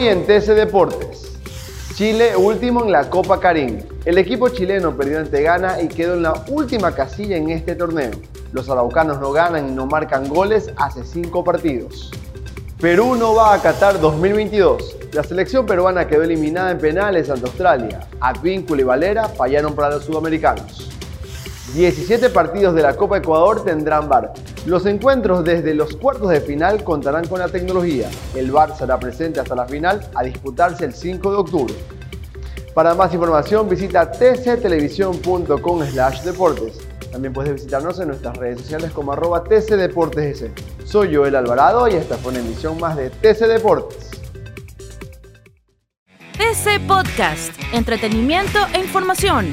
Hoy en TC Deportes, Chile último en la Copa Karim. El equipo chileno perdió ante Ghana y quedó en la última casilla en este torneo. Los araucanos no ganan y no marcan goles hace cinco partidos. Perú no va a Qatar 2022. La selección peruana quedó eliminada en penales ante Australia. Advíncula y Valera fallaron para los sudamericanos. 17 partidos de la Copa Ecuador tendrán VAR. Los encuentros desde los cuartos de final contarán con la tecnología. El VAR será presente hasta la final a disputarse el 5 de octubre. Para más información visita tctelevisión.com slash deportes. También puedes visitarnos en nuestras redes sociales como arroba tcdeportes. Soy Joel Alvarado y esta fue una emisión más de TC Deportes. TC Podcast, entretenimiento e información,